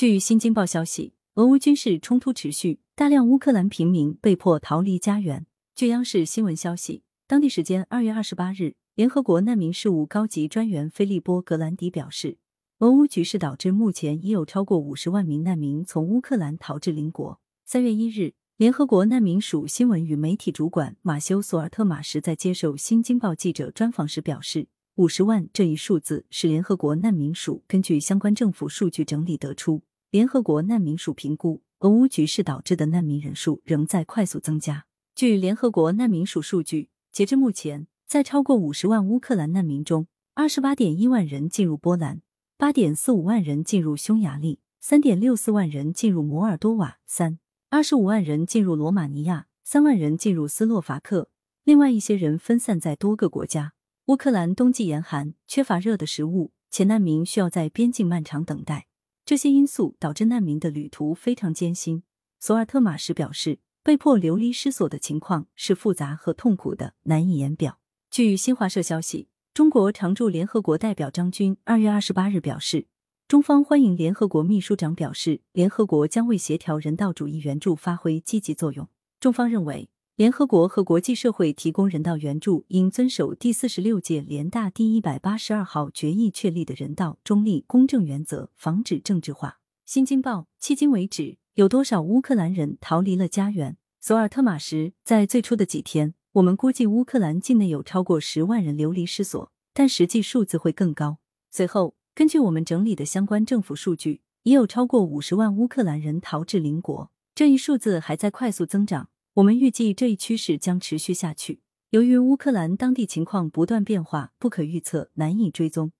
据《新京报》消息，俄乌军事冲突持续，大量乌克兰平民被迫逃离家园。据央视新闻消息，当地时间二月二十八日，联合国难民事务高级专员菲利波·格兰迪表示，俄乌局势导致目前已有超过五十万名难民从乌克兰逃至邻国。三月一日，联合国难民署新闻与媒体主管马修·索尔特马什在接受《新京报》记者专访时表示，五十万这一数字是联合国难民署根据相关政府数据整理得出。联合国难民署评估，俄乌局势导致的难民人数仍在快速增加。据联合国难民署数据，截至目前，在超过五十万乌克兰难民中，二十八点一万人进入波兰，八点四五万人进入匈牙利，三点六四万人进入摩尔多瓦，三二十五万人进入罗马尼亚，三万人进入斯洛伐克。另外一些人分散在多个国家。乌克兰冬季严寒，缺乏热的食物，且难民需要在边境漫长等待，这些因素导致难民的旅途非常艰辛。索尔特马什表示。被迫流离失所的情况是复杂和痛苦的，难以言表。据新华社消息，中国常驻联合国代表张军二月二十八日表示，中方欢迎联合国秘书长表示，联合国将为协调人道主义援助发挥积极作用。中方认为，联合国和国际社会提供人道援助应遵守第四十六届联大第一百八十二号决议确立的人道、中立、公正原则，防止政治化。新京报，迄今为止。有多少乌克兰人逃离了家园？索尔特马什在最初的几天，我们估计乌克兰境内有超过十万人流离失所，但实际数字会更高。随后，根据我们整理的相关政府数据，已有超过五十万乌克兰人逃至邻国，这一数字还在快速增长。我们预计这一趋势将持续下去。由于乌克兰当地情况不断变化，不可预测，难以追踪，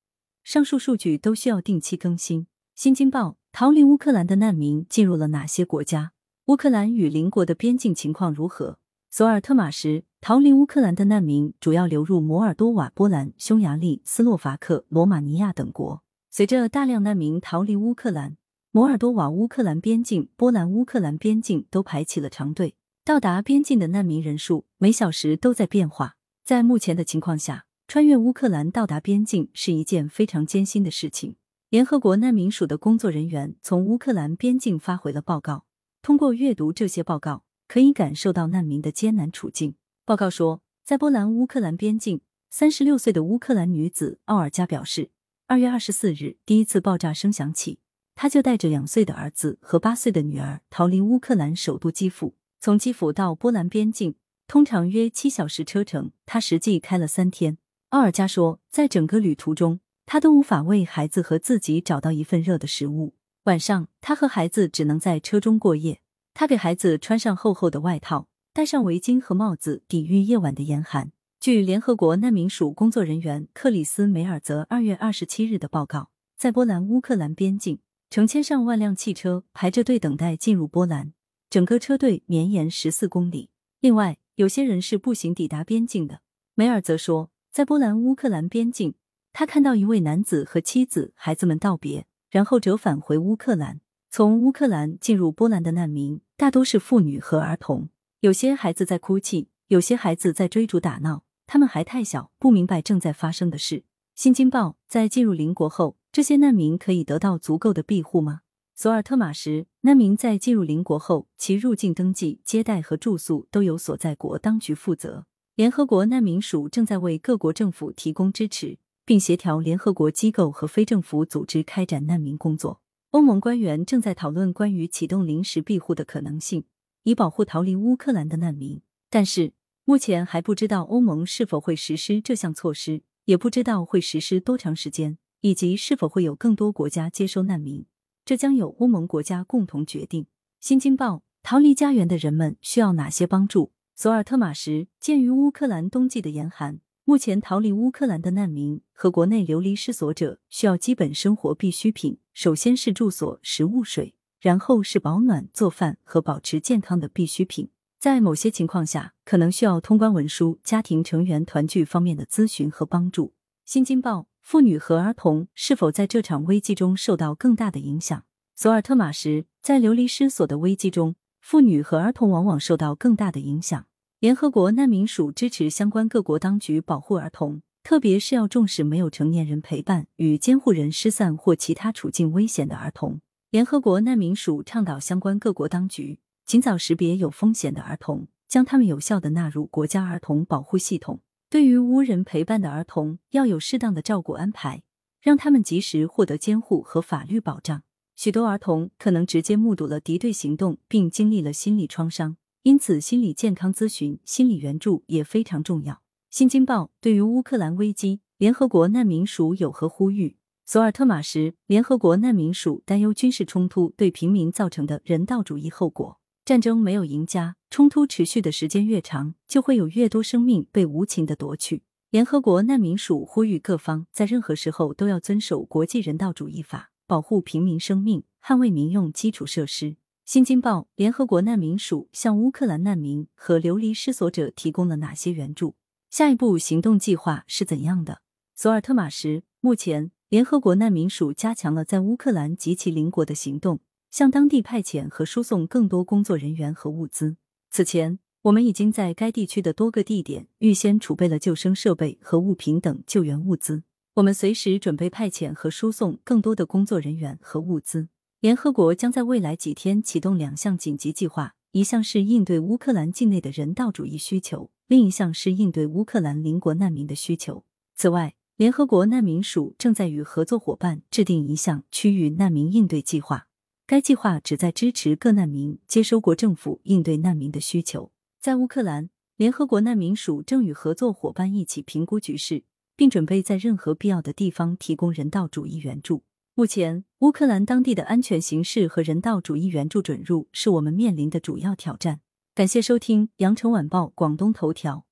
上述数据都需要定期更新。新京报。逃离乌克兰的难民进入了哪些国家？乌克兰与邻国的边境情况如何？索尔特马什逃离乌克兰的难民主要流入摩尔多瓦、波兰、匈牙利、斯洛伐克、罗马尼亚等国。随着大量难民逃离乌克兰，摩尔多瓦乌克兰边境、波兰乌克兰边境都排起了长队。到达边境的难民人数每小时都在变化。在目前的情况下，穿越乌克兰到达边境是一件非常艰辛的事情。联合国难民署的工作人员从乌克兰边境发回了报告。通过阅读这些报告，可以感受到难民的艰难处境。报告说，在波兰乌克兰边境，三十六岁的乌克兰女子奥尔加表示，二月二十四日第一次爆炸声响起，她就带着两岁的儿子和八岁的女儿逃离乌克兰首都基辅。从基辅到波兰边境，通常约七小时车程，他实际开了三天。奥尔加说，在整个旅途中。他都无法为孩子和自己找到一份热的食物。晚上，他和孩子只能在车中过夜。他给孩子穿上厚厚的外套，戴上围巾和帽子，抵御夜晚的严寒。据联合国难民署工作人员克里斯梅尔泽二月二十七日的报告，在波兰乌克兰边境，成千上万辆汽车排着队等待进入波兰，整个车队绵延十四公里。另外，有些人是步行抵达边境的。梅尔则说，在波兰乌克兰边境。他看到一位男子和妻子、孩子们道别，然后折返回乌克兰。从乌克兰进入波兰的难民大多是妇女和儿童，有些孩子在哭泣，有些孩子在追逐打闹，他们还太小，不明白正在发生的事。新京报在进入邻国后，这些难民可以得到足够的庇护吗？索尔特马什难民在进入邻国后，其入境登记、接待和住宿都由所在国当局负责。联合国难民署正在为各国政府提供支持。并协调联合国机构和非政府组织开展难民工作。欧盟官员正在讨论关于启动临时庇护的可能性，以保护逃离乌克兰的难民。但是目前还不知道欧盟是否会实施这项措施，也不知道会实施多长时间，以及是否会有更多国家接收难民。这将由欧盟国家共同决定。新京报：逃离家园的人们需要哪些帮助？索尔特马什：鉴于乌克兰冬季的严寒。目前逃离乌克兰的难民和国内流离失所者需要基本生活必需品，首先是住所、食物、水，然后是保暖、做饭和保持健康的必需品。在某些情况下，可能需要通关文书、家庭成员团聚方面的咨询和帮助。新京报：妇女和儿童是否在这场危机中受到更大的影响？索尔特马什在流离失所的危机中，妇女和儿童往往受到更大的影响。联合国难民署支持相关各国当局保护儿童，特别是要重视没有成年人陪伴与监护人失散或其他处境危险的儿童。联合国难民署倡导相关各国当局尽早识别有风险的儿童，将他们有效的纳入国家儿童保护系统。对于无人陪伴的儿童，要有适当的照顾安排，让他们及时获得监护和法律保障。许多儿童可能直接目睹了敌对行动，并经历了心理创伤，因此心理健康咨询、心理援助也非常重要。新京报对于乌克兰危机，联合国难民署有何呼吁？索尔特马什，联合国难民署担忧军事冲突对平民造成的人道主义后果。战争没有赢家，冲突持续的时间越长，就会有越多生命被无情的夺去。联合国难民署呼吁各方在任何时候都要遵守国际人道主义法，保护平民生命，捍卫民用基础设施。新京报，联合国难民署向乌克兰难民和流离失所者提供了哪些援助？下一步行动计划是怎样的？索尔特马什，目前。联合国难民署加强了在乌克兰及其邻国的行动，向当地派遣和输送更多工作人员和物资。此前，我们已经在该地区的多个地点预先储备了救生设备和物品等救援物资。我们随时准备派遣和输送更多的工作人员和物资。联合国将在未来几天启动两项紧急计划，一项是应对乌克兰境内的人道主义需求，另一项是应对乌克兰邻国难民的需求。此外，联合国难民署正在与合作伙伴制定一项区域难民应对计划，该计划旨在支持各难民接收国政府应对难民的需求。在乌克兰，联合国难民署正与合作伙伴一起评估局势，并准备在任何必要的地方提供人道主义援助。目前，乌克兰当地的安全形势和人道主义援助准入是我们面临的主要挑战。感谢收听羊城晚报广东头条。